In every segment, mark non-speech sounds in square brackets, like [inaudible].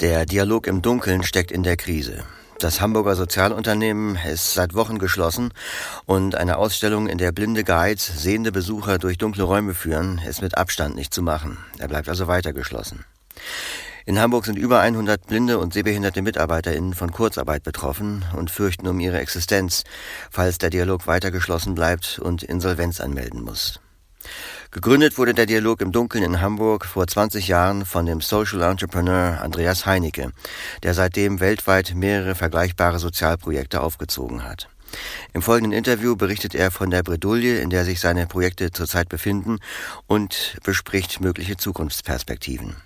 Der Dialog im Dunkeln steckt in der Krise. Das Hamburger Sozialunternehmen ist seit Wochen geschlossen und eine Ausstellung, in der blinde Guides sehende Besucher durch dunkle Räume führen, ist mit Abstand nicht zu machen. Er bleibt also weiter geschlossen. In Hamburg sind über 100 blinde und sehbehinderte MitarbeiterInnen von Kurzarbeit betroffen und fürchten um ihre Existenz, falls der Dialog weiter geschlossen bleibt und Insolvenz anmelden muss. Gegründet wurde der Dialog im Dunkeln in Hamburg vor 20 Jahren von dem Social Entrepreneur Andreas Heinecke, der seitdem weltweit mehrere vergleichbare Sozialprojekte aufgezogen hat. Im folgenden Interview berichtet er von der Bredouille, in der sich seine Projekte zurzeit befinden und bespricht mögliche Zukunftsperspektiven.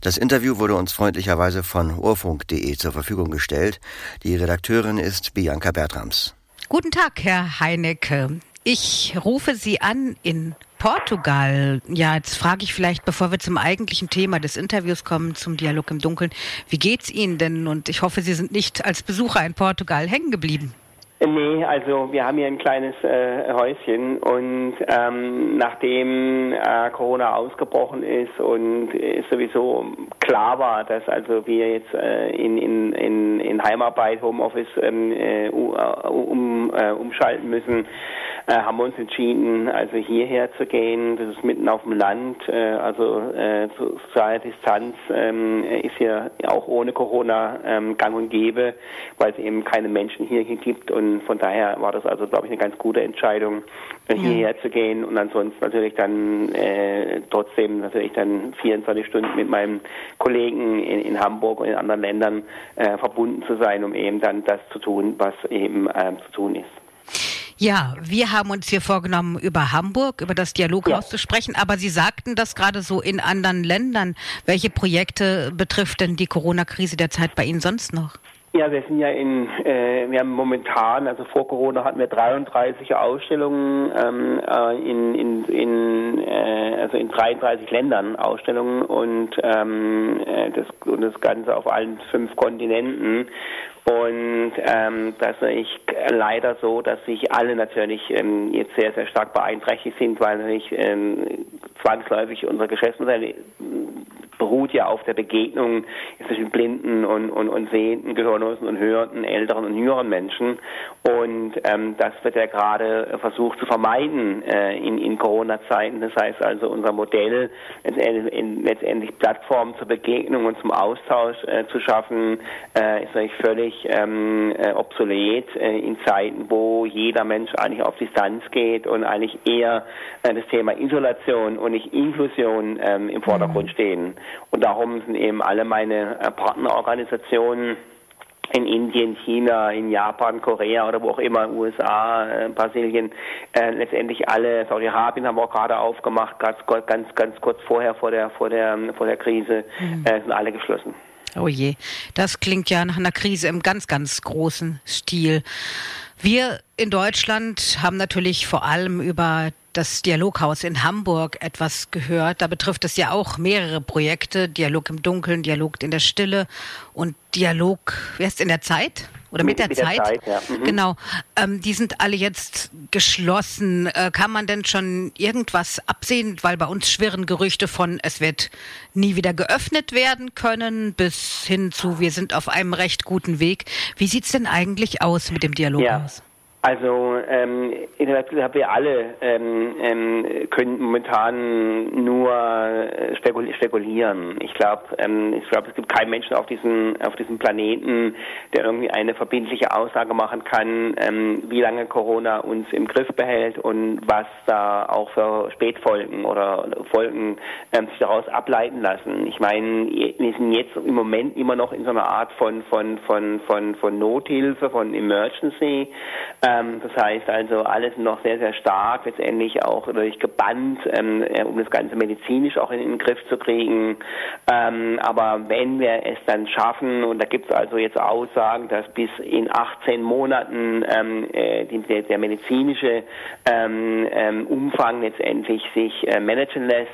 Das Interview wurde uns freundlicherweise von urfunk.de zur Verfügung gestellt. Die Redakteurin ist Bianca Bertrams. Guten Tag, Herr Heinecke. Ich rufe Sie an in Portugal. Ja, jetzt frage ich vielleicht, bevor wir zum eigentlichen Thema des Interviews kommen, zum Dialog im Dunkeln, wie geht's Ihnen denn? Und ich hoffe, Sie sind nicht als Besucher in Portugal hängen geblieben. Nee, also wir haben hier ein kleines äh, Häuschen und ähm, nachdem äh, Corona ausgebrochen ist und es sowieso klar war, dass also wir jetzt äh, in, in, in, in Heimarbeit, Homeoffice ähm, äh, um, äh, umschalten müssen, äh, haben wir uns entschieden, also hierher zu gehen. Das ist mitten auf dem Land, äh, also äh, soziale Distanz ähm, ist hier auch ohne Corona ähm, gang und gäbe, weil es eben keine Menschen hier gibt und von daher war das also, glaube ich, eine ganz gute Entscheidung, hierher ja. zu gehen und ansonsten natürlich dann äh, trotzdem natürlich dann 24 Stunden mit meinem Kollegen in, in Hamburg und in anderen Ländern äh, verbunden zu sein, um eben dann das zu tun, was eben äh, zu tun ist. Ja, wir haben uns hier vorgenommen, über Hamburg, über das Dialoghaus ja. zu sprechen, aber Sie sagten das gerade so in anderen Ländern. Welche Projekte betrifft denn die Corona-Krise derzeit bei Ihnen sonst noch? Ja, wir sind ja in, äh, wir haben momentan, also vor Corona hatten wir 33 Ausstellungen ähm, äh, in, in, in äh, also in 33 Ländern Ausstellungen und ähm, äh, das und das Ganze auf allen fünf Kontinenten. Und ähm, das ist natürlich leider so, dass sich alle natürlich ähm, jetzt sehr, sehr stark beeinträchtigt sind, weil natürlich ähm, zwangsläufig unser Geschäftsmodell beruht ja auf der Begegnung zwischen blinden und, und, und sehenden, gehörlosen und hörenden, älteren und jüngeren Menschen. Und ähm, das wird ja gerade versucht zu vermeiden äh, in, in Corona-Zeiten. Das heißt also, unser Modell, letztendlich, Plattformen zur Begegnung und zum Austausch äh, zu schaffen, äh, ist eigentlich völlig ähm, äh, obsolet äh, in Zeiten, wo jeder Mensch eigentlich auf Distanz geht und eigentlich eher äh, das Thema Isolation und nicht Inklusion ähm, im Vordergrund mhm. stehen. Und darum sind eben alle meine äh, Partnerorganisationen in Indien, China, in Japan, Korea oder wo auch immer, USA, äh, Brasilien, äh, letztendlich alle, Saudi-Arabien haben wir auch gerade aufgemacht, ganz, ganz, ganz kurz vorher vor der, vor der, vor der Krise, mhm. äh, sind alle geschlossen. Oh je, das klingt ja nach einer Krise im ganz, ganz großen Stil. Wir in Deutschland haben natürlich vor allem über das Dialoghaus in Hamburg etwas gehört. Da betrifft es ja auch mehrere Projekte. Dialog im Dunkeln, Dialog in der Stille und Dialog, wer ist in der Zeit? Oder mit, mit der, Zeit? Der Zeit ja. mhm. Genau. Ähm, die sind alle jetzt geschlossen. Äh, kann man denn schon irgendwas absehen? Weil bei uns schwirren Gerüchte von, es wird nie wieder geöffnet werden können, bis hin zu, wir sind auf einem recht guten Weg. Wie sieht's denn eigentlich aus mit dem Dialoghaus? Ja. Also ähm, wir alle ähm, ähm, können momentan nur äh, spekulieren. Ich glaube, ähm, ich glaube, es gibt keinen Menschen auf diesem auf diesem Planeten, der irgendwie eine verbindliche Aussage machen kann, ähm, wie lange Corona uns im Griff behält und was da auch für Spätfolgen oder Folgen ähm, sich daraus ableiten lassen. Ich meine, wir sind jetzt im Moment immer noch in so einer Art von von von von von Nothilfe, von Emergency. Ähm, das heißt also, alles noch sehr, sehr stark, letztendlich auch durch gebannt, ähm, äh, um das Ganze medizinisch auch in, den Griff zu kriegen. Ähm, aber wenn wir es dann schaffen, und da gibt es also jetzt Aussagen, dass bis in 18 Monaten ähm, äh, der, der, medizinische ähm, ähm, Umfang letztendlich sich äh, managen lässt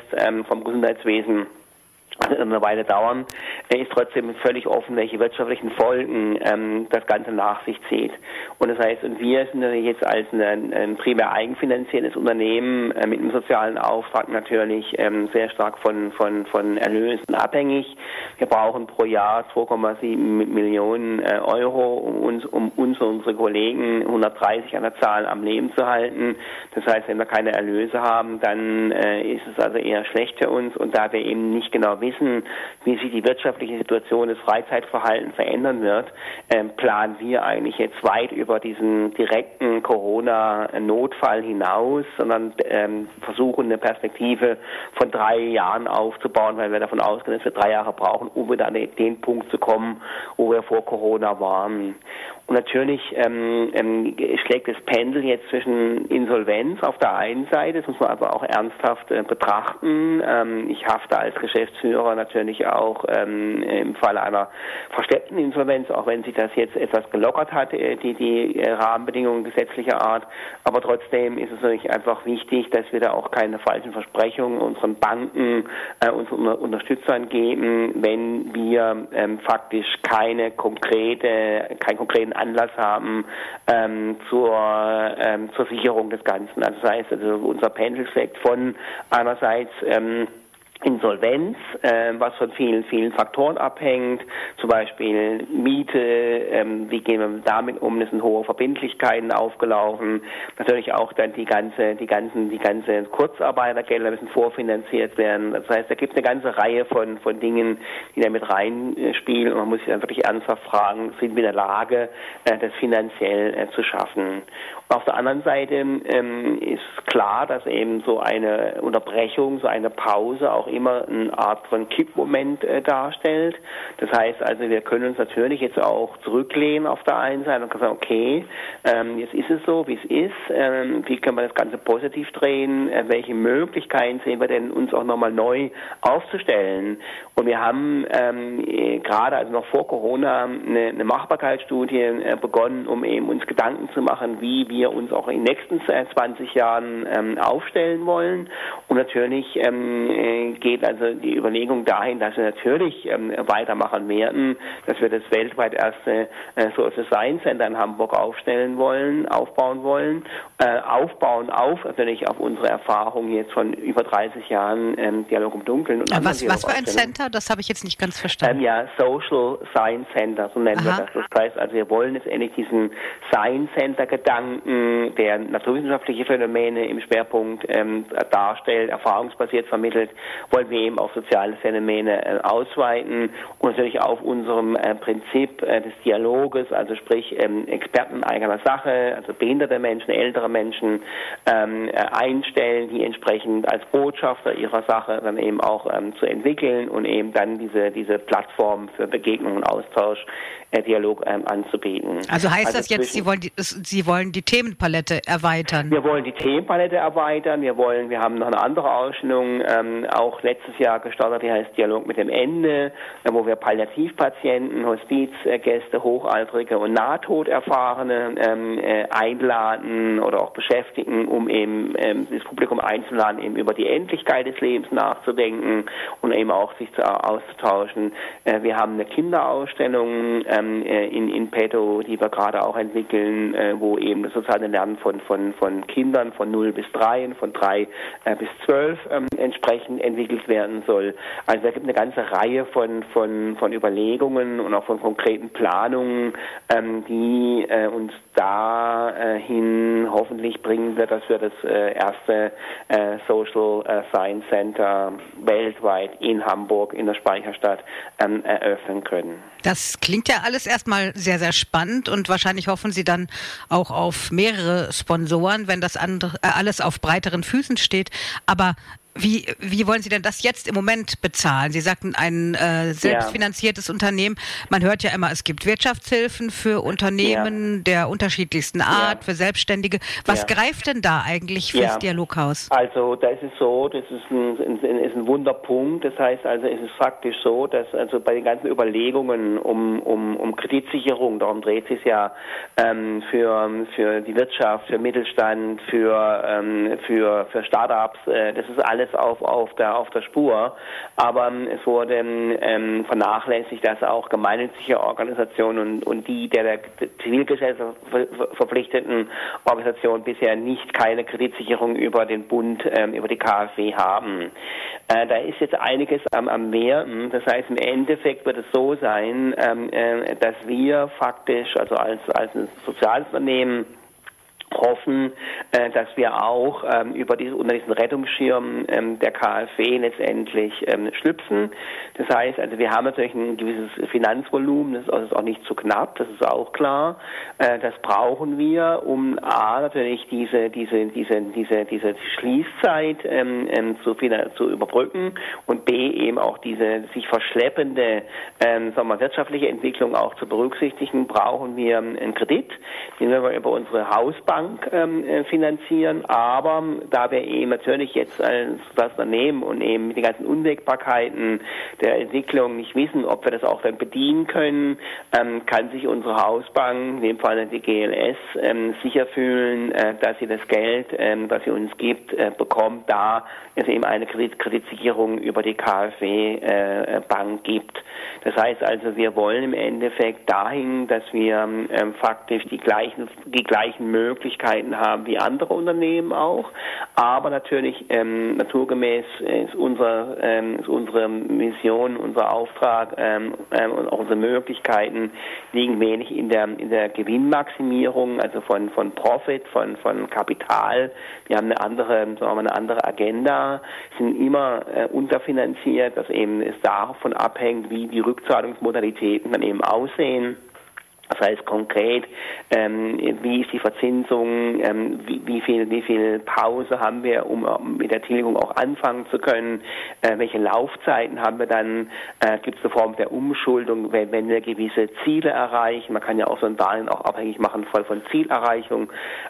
vom Gesundheitswesen, eine Weile dauern, ist trotzdem völlig offen, welche wirtschaftlichen Folgen ähm, das Ganze nach sich zieht. Und das heißt, und wir sind jetzt als ein, ein primär eigenfinanzierendes Unternehmen äh, mit einem sozialen Auftrag natürlich ähm, sehr stark von, von, von Erlösen abhängig. Wir brauchen pro Jahr 2,7 Millionen äh, Euro, um uns, um uns und unsere Kollegen 130 an der Zahl am Leben zu halten. Das heißt, wenn wir keine Erlöse haben, dann äh, ist es also eher schlecht für uns. Und da wir eben nicht genau wissen, wie sich die wirtschaftliche Situation des Freizeitverhaltens verändern wird, ähm, planen wir eigentlich jetzt weit über diesen direkten Corona-Notfall hinaus, sondern ähm, versuchen eine Perspektive von drei Jahren aufzubauen, weil wir davon ausgehen, dass wir drei Jahre brauchen, um wieder an den Punkt zu kommen, wo wir vor Corona waren. Und natürlich ähm, ähm, schlägt das Pendel jetzt zwischen Insolvenz auf der einen Seite, das muss man aber auch ernsthaft äh, betrachten. Ähm, ich hafte als Geschäftsführer natürlich auch ähm, im Falle einer versteckten Insolvenz, auch wenn sich das jetzt etwas gelockert hat, äh, die, die äh, Rahmenbedingungen gesetzlicher Art. Aber trotzdem ist es natürlich einfach wichtig, dass wir da auch keine falschen Versprechungen unseren Banken, äh, unseren Unterstützern geben, wenn wir ähm, faktisch keine konkrete, keinen konkreten Anlass haben ähm, zur, ähm, zur Sicherung des Ganzen. Also das heißt, also unser Pendel schlägt von einerseits ähm, Insolvenz, äh, was von vielen, vielen Faktoren abhängt, zum Beispiel Miete, ähm, wie gehen wir damit um, es sind hohe Verbindlichkeiten aufgelaufen, natürlich auch dann die ganze, die ganzen, die ganze Kurzarbeitergelder müssen vorfinanziert werden. Das heißt, da gibt es eine ganze Reihe von, von Dingen, die da mit reinspielen und man muss sich dann wirklich ernsthaft fragen, sind wir in der Lage, äh, das finanziell äh, zu schaffen. Auf der anderen Seite ähm, ist klar, dass eben so eine Unterbrechung, so eine Pause auch immer eine Art von Kippmoment äh, darstellt. Das heißt also, wir können uns natürlich jetzt auch zurücklehnen auf der einen Seite und sagen, okay, ähm, jetzt ist es so, wie es ist. Ähm, wie können wir das Ganze positiv drehen? Äh, welche Möglichkeiten sehen wir denn, uns auch nochmal neu aufzustellen? Und wir haben ähm, äh, gerade also noch vor Corona eine, eine Machbarkeitsstudie äh, begonnen, um eben uns Gedanken zu machen, wie wir uns auch in den nächsten 20 Jahren ähm, aufstellen wollen. Und natürlich ähm, äh, geht also die Überlegung dahin, dass wir natürlich ähm, weitermachen werden, dass wir das weltweit erste äh, Social Science Center in Hamburg aufstellen wollen, aufbauen wollen, äh, aufbauen auf natürlich auf unsere Erfahrung jetzt von über 30 Jahren ähm, Dialog im Dunkeln. Und ja, was, was für ein Center? Das habe ich jetzt nicht ganz verstanden. Ähm, ja, Social Science Center, so nennen Aha. wir das. Das heißt also, wir wollen jetzt endlich diesen Science Center Gedanken, der naturwissenschaftliche Phänomene im Schwerpunkt ähm, darstellt, erfahrungsbasiert vermittelt, wollen wir eben auf soziale Phänomene äh, ausweiten und natürlich auf unserem äh, Prinzip äh, des Dialoges, also sprich ähm, Experten eigener Sache, also behinderte Menschen, ältere Menschen ähm, äh, einstellen, die entsprechend als Botschafter ihrer Sache dann eben auch ähm, zu entwickeln und eben dann diese, diese Plattform für Begegnung und Austausch äh, Dialog ähm, anzubieten. Also heißt also das jetzt, Sie wollen, die, Sie wollen die Themenpalette erweitern? Wir wollen die Themenpalette erweitern. Wir wollen, wir haben noch eine andere Ausstellung ähm, auch letztes Jahr gestartet, die heißt Dialog mit dem Ende, äh, wo wir Palliativpatienten, Hospizgäste, Hochaltrige und Nahtoderfahrene ähm, äh, einladen oder auch beschäftigen, um eben ähm, das Publikum einzuladen, eben über die Endlichkeit des Lebens nachzudenken und eben auch sich zu, auszutauschen. Äh, wir haben eine Kinderausstellung, ähm, äh, in, in Petto, die wir gerade auch entwickeln, äh, wo eben das soziale Lernen von, von, von Kindern von 0 bis 3, von 3 äh, bis 12 ähm, entsprechend entwickelt werden soll. Also da gibt eine ganze Reihe von, von, von Überlegungen und auch von konkreten Planungen, ähm, die äh, uns dahin hoffentlich bringen wird, dass wir das äh, erste äh, Social äh, Science Center weltweit in Hamburg in der Speicherstadt ähm, eröffnen können. Das klingt ja alles erstmal sehr, sehr spannend und wahrscheinlich hoffen Sie dann auch auf mehrere Sponsoren, wenn das andere, äh, alles auf breiteren Füßen steht. Aber wie, wie wollen Sie denn das jetzt im Moment bezahlen? Sie sagten ein äh, selbstfinanziertes ja. Unternehmen. Man hört ja immer, es gibt Wirtschaftshilfen für Unternehmen ja. der unterschiedlichsten Art, ja. für Selbstständige. Was greift denn da eigentlich fürs Dialoghaus? Also da ist es so, das ist ein, ein, ist ein Wunderpunkt. Das heißt also, es ist faktisch so, dass also bei den ganzen Überlegungen um, um, um Kreditsicherung, darum dreht sich ja ähm, für, für die Wirtschaft, für Mittelstand, für, ähm, für, für Startups, äh, das ist alles alles auf, auf, der, auf der Spur. Aber ähm, es wurde ähm, vernachlässigt, dass auch gemeinnützige Organisationen und, und die der, der Zivilgesellschaft verpflichteten Organisationen bisher nicht keine Kreditsicherung über den Bund, ähm, über die KfW haben. Äh, da ist jetzt einiges am, am Werden. Das heißt, im Endeffekt wird es so sein, ähm, äh, dass wir faktisch, also als, als ein soziales Unternehmen, hoffen, äh, dass wir auch ähm, über diese, unter diesen Rettungsschirm ähm, der KfW letztendlich ähm, schlüpfen. Das heißt, also wir haben natürlich ein gewisses Finanzvolumen, das ist auch nicht zu knapp, das ist auch klar. Äh, das brauchen wir, um A, natürlich diese, diese, diese, diese, diese Schließzeit ähm, ähm, zu, zu überbrücken und B, eben auch diese sich verschleppende ähm, sagen wir, wirtschaftliche Entwicklung auch zu berücksichtigen, brauchen wir einen Kredit, den wir über unsere Hausbank Bank ähm, äh, finanzieren, aber da wir eben natürlich jetzt als Unternehmen und eben mit den ganzen Unwägbarkeiten der Entwicklung nicht wissen, ob wir das auch dann bedienen können, ähm, kann sich unsere Hausbank, in dem Fall die GLS, ähm, sicher fühlen, äh, dass sie das Geld, ähm, das sie uns gibt, äh, bekommt, da es eben eine Kredit Kreditsicherung über die KfW äh, Bank gibt. Das heißt also, wir wollen im Endeffekt dahin, dass wir ähm, faktisch die gleichen, die gleichen Möglichkeiten Möglichkeiten haben wie andere Unternehmen auch. Aber natürlich ähm, naturgemäß ist, unser, ähm, ist unsere Mission, unser Auftrag ähm, ähm, und auch unsere Möglichkeiten liegen wenig in der in der Gewinnmaximierung, also von von Profit, von von Kapital. Wir haben eine andere, sagen wir mal, eine andere Agenda, sind immer äh, unterfinanziert, dass eben es davon abhängt, wie die Rückzahlungsmodalitäten dann eben aussehen. Das heißt konkret, ähm, wie ist die Verzinsung, ähm, wie, wie, viel, wie viel Pause haben wir, um mit der Tilgung auch anfangen zu können, äh, welche Laufzeiten haben wir dann, äh, gibt es eine Form der Umschuldung, wenn, wenn, wir gewisse Ziele erreichen, man kann ja auch so ein Darlehen auch abhängig machen voll von Zielerreichung.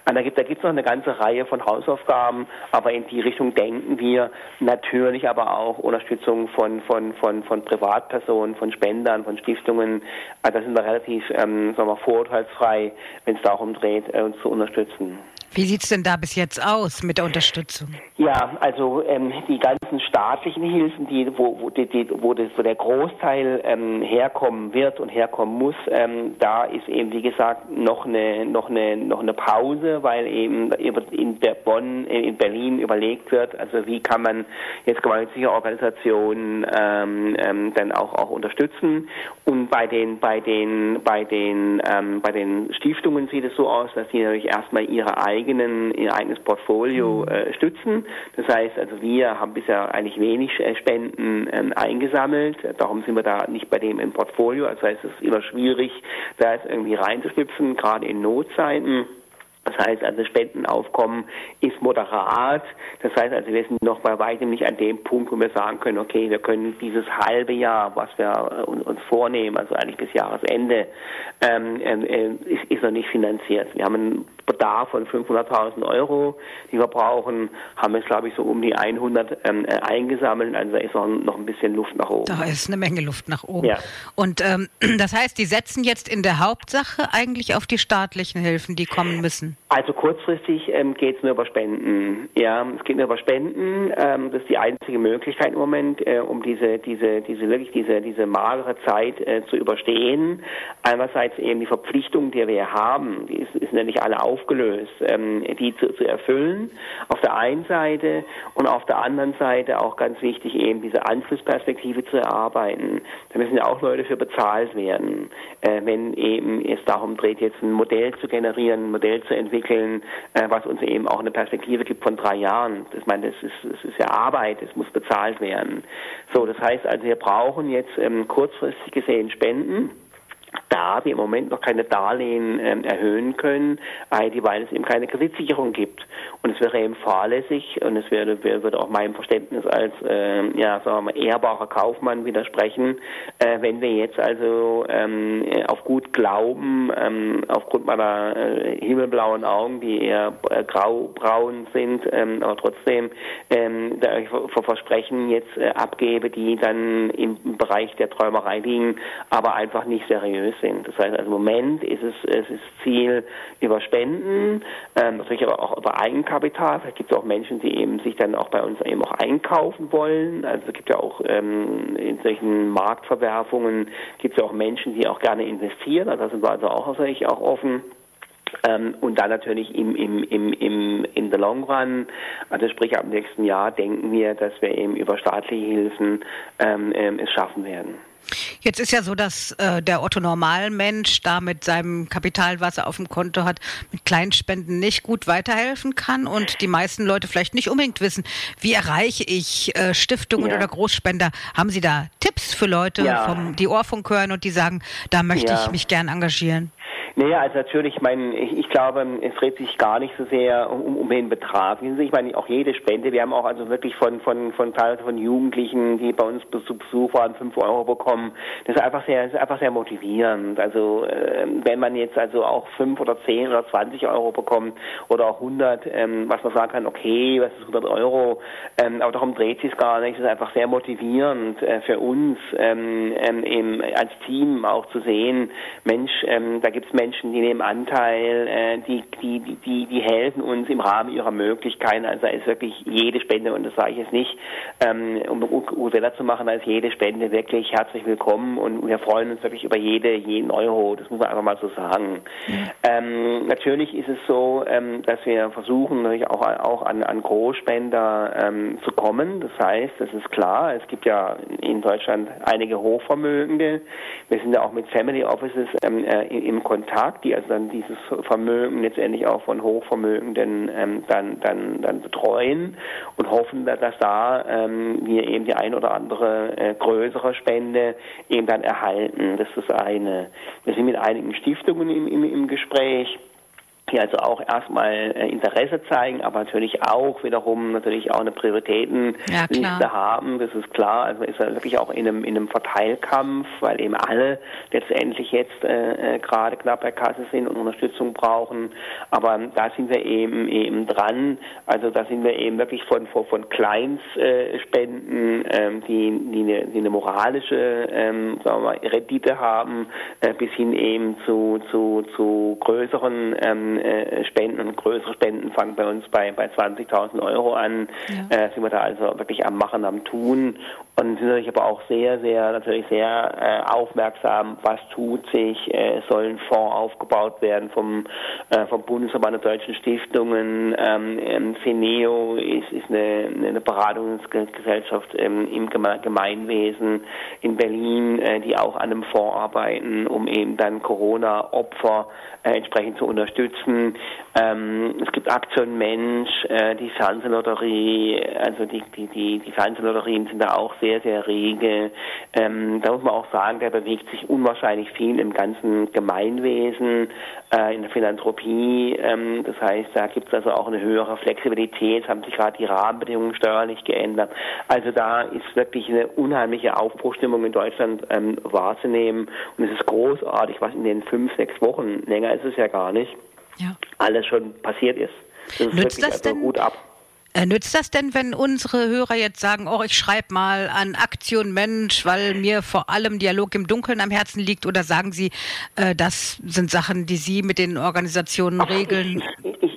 Und da gibt es noch eine ganze Reihe von Hausaufgaben, aber in die Richtung denken wir natürlich aber auch Unterstützung von, von, von, von Privatpersonen, von Spendern, von Stiftungen, also da sind wir relativ ähm, sagen wir, vorurteilsfrei, wenn es darum dreht, äh, uns zu unterstützen. Wie sieht es denn da bis jetzt aus mit der Unterstützung? Ja, also ähm, die ganzen staatlichen Hilfen, die, wo, wo, die, die, wo, das, wo der Großteil ähm, herkommen wird und herkommen muss, ähm, da ist eben wie gesagt noch eine noch eine noch eine Pause, weil eben in Bonn äh, in Berlin überlegt wird, also wie kann man jetzt gemeinnützige Organisationen ähm, ähm, dann auch auch unterstützen und bei den bei den bei den ähm, bei den Stiftungen sieht es so aus, dass sie natürlich erstmal ihre eigenen eigenen, ihr eigenes Portfolio mhm. äh, stützen. Das heißt, also wir haben bisher eigentlich wenig äh, Spenden ähm, eingesammelt. Darum sind wir da nicht bei dem im Portfolio. Also heißt, es ist immer schwierig, da jetzt irgendwie reinzuschlüpfen, gerade in Notzeiten. Das heißt also, Spendenaufkommen ist moderat. Das heißt also, wir sind noch bei weitem nicht an dem Punkt, wo wir sagen können, okay, wir können dieses halbe Jahr, was wir äh, uns vornehmen, also eigentlich bis Jahresende, ähm, äh, ist, ist noch nicht finanziert. Wir haben einen Bedarf von 500.000 Euro, die wir brauchen, haben jetzt, glaube ich, so um die 100 ähm, äh, eingesammelt. Also da ist noch, noch ein bisschen Luft nach oben. Da ist eine Menge Luft nach oben. Ja. Und ähm, [clears throat] das heißt, die setzen jetzt in der Hauptsache eigentlich auf die staatlichen Hilfen, die kommen müssen. Also kurzfristig ähm, geht es nur über Spenden. Ja, es geht nur über Spenden. Ähm, das ist die einzige Möglichkeit im Moment, äh, um diese, diese, diese wirklich diese, diese magere Zeit äh, zu überstehen. Einerseits eben die Verpflichtung, die wir haben, die ist, ist nicht alle aufgelöst, ähm, die zu, zu erfüllen. Auf der einen Seite und auf der anderen Seite auch ganz wichtig eben diese Anschlussperspektive zu erarbeiten. Da müssen ja auch Leute für bezahlt werden, äh, wenn eben es darum dreht, jetzt ein Modell zu generieren, ein Modell zu entwickeln, äh, was uns eben auch eine Perspektive gibt von drei Jahren. Ich meine, das ist, das ist ja Arbeit, es muss bezahlt werden. So, das heißt also, wir brauchen jetzt ähm, kurzfristig gesehen Spenden da wir im Moment noch keine Darlehen ähm, erhöhen können, weil es eben keine Kreditsicherung gibt. Und es wäre eben fahrlässig und es würde, würde auch meinem Verständnis als äh, ja, sagen wir mal, ehrbarer Kaufmann widersprechen, äh, wenn wir jetzt also ähm, auf gut Glauben, ähm, aufgrund meiner äh, himmelblauen Augen, die eher äh, graubraun sind, ähm, aber trotzdem ähm, Versprechen jetzt äh, abgebe, die dann im Bereich der Träumerei liegen, aber einfach nicht seriös sind. Das heißt, also im Moment ist es, es ist Ziel über Spenden, ähm, natürlich aber auch über Eigenkapital. Vielleicht gibt es auch Menschen, die eben sich dann auch bei uns eben auch einkaufen wollen. Also es gibt ja auch ähm, in solchen Marktverwerfungen gibt es ja auch Menschen, die auch gerne investieren. Also da sind wir also auch natürlich auch offen. Ähm, und dann natürlich im, im, im, im, in the long run, also sprich ab nächsten Jahr, denken wir, dass wir eben über staatliche Hilfen ähm, ähm, es schaffen werden. Jetzt ist ja so, dass äh, der Otto Normalmensch da mit seinem Kapital, was er auf dem Konto hat, mit Kleinspenden nicht gut weiterhelfen kann und die meisten Leute vielleicht nicht unbedingt wissen, wie erreiche ich äh, Stiftungen ja. oder Großspender. Haben Sie da Tipps für Leute, ja. vom, die Ohrfunk hören und die sagen, da möchte ja. ich mich gern engagieren? Naja, also natürlich, ich meine, ich, ich, glaube, es dreht sich gar nicht so sehr um, um den Betrag. Ich meine, auch jede Spende, wir haben auch also wirklich von, von, von von Jugendlichen, die bei uns zu Besuch waren, fünf Euro bekommen. Das ist einfach sehr, ist einfach sehr motivierend. Also, äh, wenn man jetzt also auch fünf oder zehn oder zwanzig Euro bekommt oder auch hundert, ähm, was man sagen kann, okay, was ist hundert Euro, ähm, aber darum dreht sich es gar nicht. Es ist einfach sehr motivierend äh, für uns, ähm, ähm als Team auch zu sehen, Mensch, ähm, da gibt es Menschen, Menschen, die nehmen Anteil, äh, die, die, die, die helfen uns im Rahmen ihrer Möglichkeiten. Also ist wirklich jede Spende, und das sage ich jetzt nicht, ähm, um Urwälder zu machen, ist jede Spende wirklich herzlich willkommen und wir freuen uns wirklich über jede, jeden Euro. Das muss man einfach mal so sagen. Ja. Ähm, natürlich ist es so, ähm, dass wir versuchen, natürlich auch, auch an, an Großspender ähm, zu kommen. Das heißt, das ist klar, es gibt ja in Deutschland einige Hochvermögende. Wir sind ja auch mit Family Offices ähm, äh, im Kontakt Tag, die also dann dieses Vermögen letztendlich auch von Hochvermögenden ähm, dann, dann, dann betreuen und hoffen, dass da ähm, wir eben die ein oder andere äh, größere Spende eben dann erhalten. Das ist eine. Wir sind mit einigen Stiftungen im, im, im Gespräch die also auch erstmal äh, Interesse zeigen, aber natürlich auch wiederum natürlich auch eine Prioritätenliste ja, haben. Das ist klar. Also man ist ja wirklich auch in einem, in einem Verteilkampf, weil eben alle letztendlich jetzt äh, äh, gerade knapp bei Kasse sind und Unterstützung brauchen. Aber da sind wir eben eben dran. Also da sind wir eben wirklich von von, von Kleinstspenden, äh, ähm, die, die, eine, die eine moralische ähm, sagen wir mal, Rendite haben, äh, bis hin eben zu zu zu größeren ähm, äh, Spenden und größere Spenden fangen bei uns bei, bei 20.000 Euro an. Ja. Äh, sind wir da also wirklich am Machen, am Tun und sind natürlich aber auch sehr, sehr, natürlich sehr äh, aufmerksam, was tut sich, äh, soll ein Fonds aufgebaut werden vom, äh, vom Bundesverband der deutschen Stiftungen. Ähm, ähm, Fineo ist, ist eine, eine Beratungsgesellschaft ähm, im Gemeinwesen in Berlin, äh, die auch an einem Fonds arbeiten, um eben dann Corona-Opfer äh, entsprechend zu unterstützen. Ähm, es gibt Aktion Mensch, äh, die Fernsehlotterie, also die, die, die, die Fernsehlotterien sind da auch sehr, sehr rege. Ähm, da muss man auch sagen, da bewegt sich unwahrscheinlich viel im ganzen Gemeinwesen, äh, in der Philanthropie. Ähm, das heißt, da gibt es also auch eine höhere Flexibilität, haben sich gerade die Rahmenbedingungen steuerlich geändert. Also da ist wirklich eine unheimliche Aufbruchstimmung in Deutschland ähm, wahrzunehmen. Und es ist großartig, was in den fünf, sechs Wochen, länger ist es ja gar nicht, ja. alles schon passiert ist. Das ist Nützt das also denn? gut ab. Äh, nützt das denn, wenn unsere Hörer jetzt sagen, oh, ich schreibe mal an Aktion Mensch, weil mir vor allem Dialog im Dunkeln am Herzen liegt? Oder sagen Sie, äh, das sind Sachen, die Sie mit den Organisationen regeln? Ich, ich,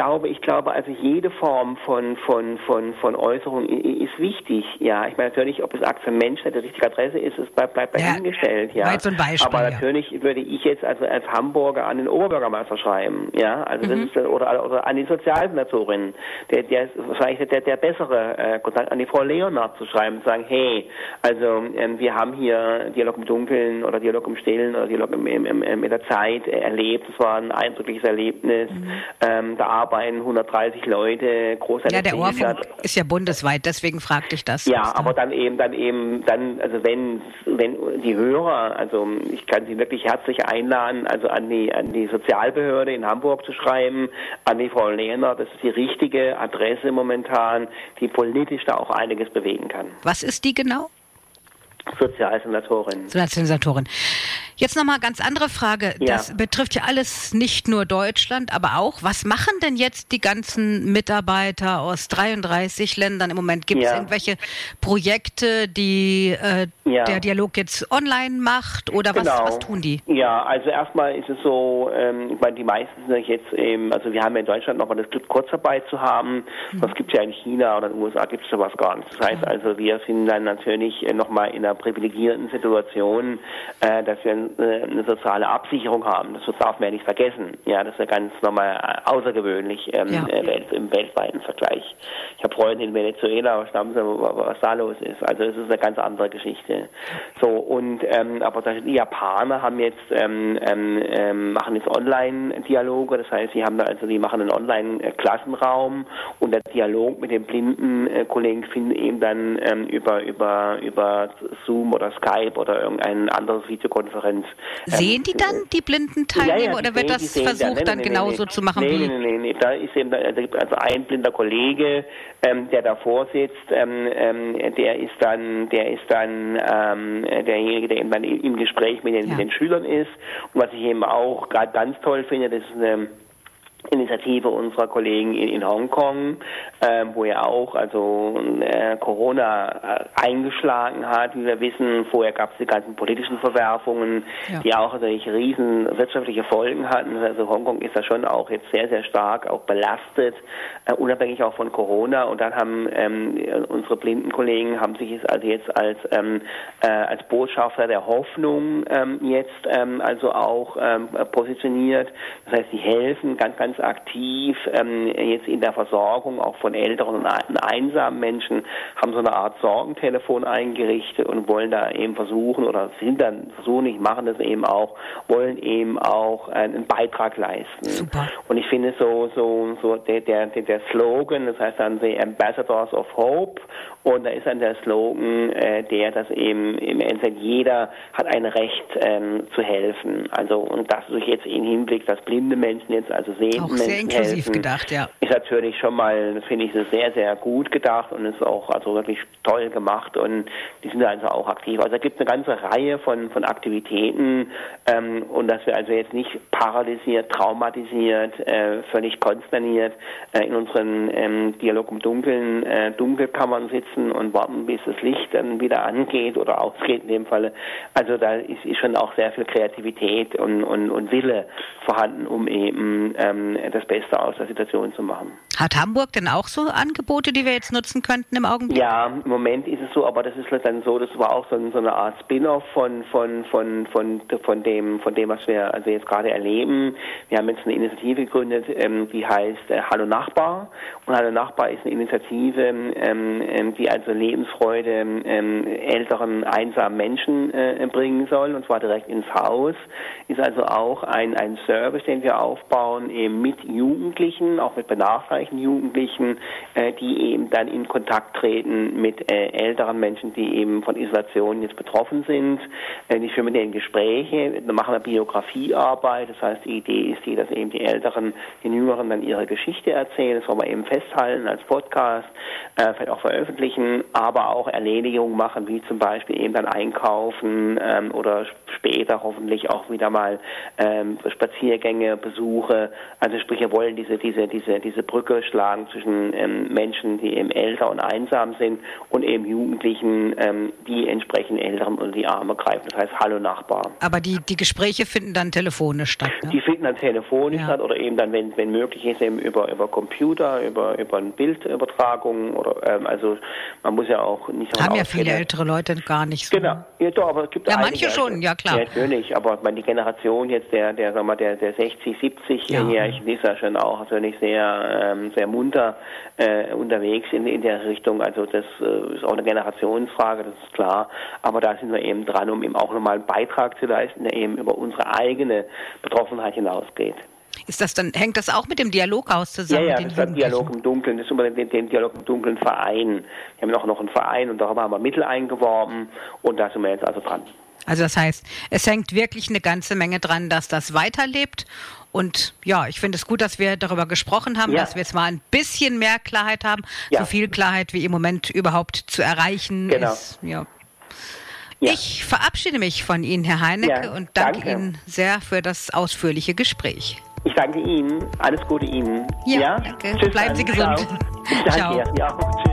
glaube, ich glaube, also jede Form von, von, von, von Äußerung ist wichtig. Ja, ich meine natürlich, ob es Akt für Mensch die richtige Adresse ist, es bleibt, bleibt bei ja, hingestellt. Ja, so Beispiel, aber natürlich ja. würde ich jetzt also als Hamburger an den Oberbürgermeister schreiben. Ja, also mhm. das ist oder, oder an die Sozialsenatorin, der, der ist wahrscheinlich der, der bessere äh, Kontakt an die Frau Leonard zu schreiben, zu sagen, hey, also ähm, wir haben hier Dialog im Dunkeln oder Dialog im Stillen oder Dialog im, im, im, in der Zeit erlebt. Es war ein eindrückliches Erlebnis. Mhm. Ähm, da arbeiten 130 Leute, großer Ja, der Ohrfunk ist ja bundesweit, deswegen fragte ich das. Ja, aber dann eben, dann eben, dann, also wenn, wenn die Hörer, also ich kann Sie wirklich herzlich einladen, also an die, an die Sozialbehörde in Hamburg zu schreiben, an die Frau Lehner, das ist die richtige Adresse momentan, die politisch da auch einiges bewegen kann. Was ist die genau? Sozialsenatorin. Sozialsenatorin. Jetzt nochmal ganz andere Frage. Ja. Das betrifft ja alles nicht nur Deutschland, aber auch, was machen denn jetzt die ganzen Mitarbeiter aus 33 Ländern im Moment? Gibt es ja. irgendwelche Projekte, die äh, ja. der Dialog jetzt online macht oder was, genau. was tun die? Ja, also erstmal ist es so, ähm, ich meine, die meisten sind jetzt eben, also wir haben ja in Deutschland nochmal das Glück, Kurzarbeit zu haben. Mhm. Das gibt es ja in China oder in den USA gibt es sowas gar nicht. Das heißt also, wir sind dann natürlich nochmal in einer privilegierten Situation, äh, dass wir äh, eine soziale Absicherung haben. Das darf man ja nicht vergessen. Ja, das ist ja ganz normal außergewöhnlich ähm, ja. äh, im weltweiten Vergleich. Ich habe Freunde in Venezuela, was da los ist. Also es ist eine ganz andere Geschichte. So und ähm, aber die Japaner haben jetzt ähm, ähm, ähm, machen jetzt Online-Dialoge. Das heißt, sie haben da also die machen einen Online-Klassenraum und der Dialog mit den blinden äh, Kollegen findet eben dann ähm, über über über Zoom oder Skype oder irgendein anderes Videokonferenz ähm, sehen die dann die blinden Teilnehmer ja, ja, oder wird das versucht dann, nee, genauso nee, zu machen nee, wie? Nee, nee, nee, da ist eben, da gibt also ein blinder Kollege, ähm, der davor sitzt, ähm, ähm, der ist dann, der ist dann ähm, derjenige, der eben dann im Gespräch mit den, ja. mit den Schülern ist. Und was ich eben auch gerade ganz toll finde, das ist eine Initiative unserer Kollegen in, in Hongkong, äh, wo ja auch also äh, Corona äh, eingeschlagen hat, wie wir wissen. Vorher gab es die ganzen politischen Verwerfungen, ja. die auch natürlich riesen wirtschaftliche Folgen hatten. Also Hongkong ist da schon auch jetzt sehr, sehr stark auch belastet, äh, unabhängig auch von Corona. Und dann haben ähm, unsere blinden Kollegen haben sich also jetzt als ähm, äh, als Botschafter der Hoffnung ähm, jetzt ähm, also auch ähm, positioniert. Das heißt, sie helfen ganz, ganz aktiv ähm, jetzt in der Versorgung auch von älteren und einsamen Menschen, haben so eine Art Sorgentelefon eingerichtet und wollen da eben versuchen oder sind dann versuchen, ich machen das eben auch, wollen eben auch einen Beitrag leisten. Super. Und ich finde so so so der der der Slogan, das heißt dann the Ambassadors of Hope und da ist dann der Slogan, äh, der, dass eben im Endeffekt jeder hat ein Recht ähm, zu helfen. Also und das durch jetzt in Hinblick, dass blinde Menschen jetzt also sehen, auch sehr inklusiv helfen, gedacht, ja. Ist natürlich schon mal, das finde ich, sehr sehr gut gedacht und ist auch also wirklich toll gemacht und die sind also auch aktiv. Also da gibt es eine ganze Reihe von von Aktivitäten ähm, und dass wir also jetzt nicht paralysiert, traumatisiert, äh, völlig konsterniert äh, in unseren ähm, Dialog im Dunkeln äh, Dunkelkammern sitzen sitzen und warten, bis das Licht dann wieder angeht oder ausgeht in dem Falle. Also da ist, ist schon auch sehr viel Kreativität und, und, und Wille vorhanden, um eben ähm, das Beste aus der Situation zu machen. Hat Hamburg denn auch so Angebote, die wir jetzt nutzen könnten im Augenblick? Ja, im Moment ist es so, aber das ist dann so, das war auch so, eine Art Spin-off von, von, von, von, von, dem, von dem, was wir also jetzt gerade erleben. Wir haben jetzt eine Initiative gegründet, ähm, die heißt äh, Hallo Nachbar. Und Hallo Nachbar ist eine Initiative, ähm, ähm die also Lebensfreude älteren, einsamen Menschen äh, bringen soll, und zwar direkt ins Haus. Ist also auch ein, ein Service, den wir aufbauen, eben mit Jugendlichen, auch mit benachteiligten Jugendlichen, äh, die eben dann in Kontakt treten mit äh, älteren Menschen, die eben von Isolation jetzt betroffen sind. Äh, ich führe mit denen Gespräche, dann machen wir Biografiearbeit, das heißt, die Idee ist die, dass eben die Älteren, den Jüngeren dann ihre Geschichte erzählen, das wollen wir eben festhalten als Podcast, äh, vielleicht auch veröffentlichen aber auch Erledigungen machen, wie zum Beispiel eben dann einkaufen ähm, oder später hoffentlich auch wieder mal ähm, Spaziergänge, Besuche. Also sprich, wir wollen diese, diese, diese, diese Brücke schlagen zwischen ähm, Menschen, die eben älter und einsam sind und eben Jugendlichen, ähm, die entsprechend Älteren unter die Arme greifen. Das heißt, hallo Nachbar. Aber die, die Gespräche finden dann telefonisch statt? Ne? Die finden dann telefonisch ja. statt oder eben dann, wenn, wenn möglich ist, eben über, über Computer, über, über eine Bildübertragung oder ähm, also man muss ja auch nicht Haben ja viele ältere Leute gar nicht so. Genau, ja, doch, aber es gibt Ja, manche schon, ja klar. Ja, natürlich, aber meine, die Generation jetzt der, der, sag mal, der, der 60, 70-Jährigen ja. ist ja schon auch natürlich sehr, ähm, sehr munter äh, unterwegs in, in der Richtung. Also das äh, ist auch eine Generationsfrage, das ist klar. Aber da sind wir eben dran, um eben auch nochmal einen Beitrag zu leisten, der eben über unsere eigene Betroffenheit hinausgeht. Ist das dann, hängt das auch mit dem Dialoghaus zusammen? Ja, ja, das ist Dialog im Dunkeln, das ist über den, den Dialog im Dunkeln Verein. Wir haben auch noch einen Verein und darüber haben wir Mittel eingeworben und da sind wir jetzt also dran. Also das heißt, es hängt wirklich eine ganze Menge dran, dass das weiterlebt. Und ja, ich finde es gut, dass wir darüber gesprochen haben, ja. dass wir jetzt mal ein bisschen mehr Klarheit haben. Ja. So viel Klarheit wie im Moment überhaupt zu erreichen genau. ist. Ja. Ja. Ich verabschiede mich von Ihnen, Herr Heinecke, ja, und danke, danke, Ihnen sehr für das ausführliche Gespräch. Ich danke Ihnen. Alles Gute Ihnen. Ja, ja? danke. Tschüss, Bleiben Sie gesund. Ciao. Danke. [laughs] Ciao. Ja.